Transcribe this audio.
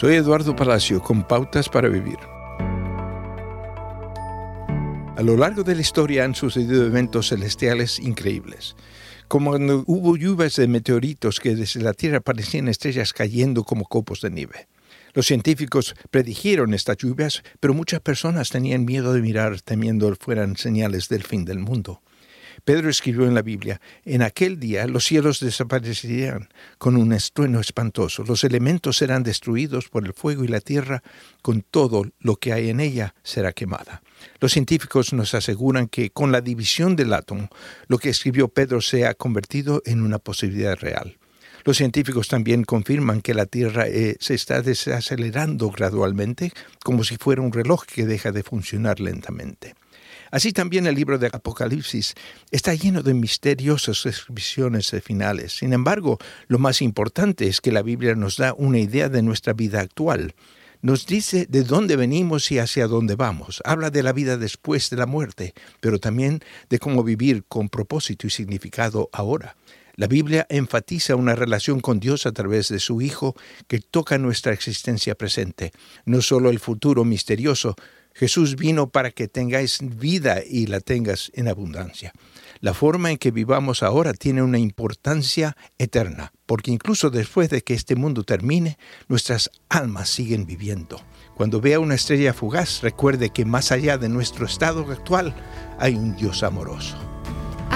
Soy Eduardo Palacio con Pautas para Vivir. A lo largo de la historia han sucedido eventos celestiales increíbles, como cuando hubo lluvias de meteoritos que desde la Tierra parecían estrellas cayendo como copos de nieve. Los científicos predijeron estas lluvias, pero muchas personas tenían miedo de mirar temiendo fueran señales del fin del mundo. Pedro escribió en la Biblia, en aquel día los cielos desaparecerían con un estruendo espantoso, los elementos serán destruidos por el fuego y la tierra, con todo lo que hay en ella será quemada. Los científicos nos aseguran que con la división del átomo, lo que escribió Pedro se ha convertido en una posibilidad real. Los científicos también confirman que la Tierra eh, se está desacelerando gradualmente, como si fuera un reloj que deja de funcionar lentamente. Así también el libro de Apocalipsis está lleno de misteriosas descripciones finales. Sin embargo, lo más importante es que la Biblia nos da una idea de nuestra vida actual. Nos dice de dónde venimos y hacia dónde vamos. Habla de la vida después de la muerte, pero también de cómo vivir con propósito y significado ahora. La Biblia enfatiza una relación con Dios a través de su Hijo que toca nuestra existencia presente, no solo el futuro misterioso, Jesús vino para que tengáis vida y la tengas en abundancia. La forma en que vivamos ahora tiene una importancia eterna, porque incluso después de que este mundo termine, nuestras almas siguen viviendo. Cuando vea una estrella fugaz, recuerde que más allá de nuestro estado actual hay un Dios amoroso.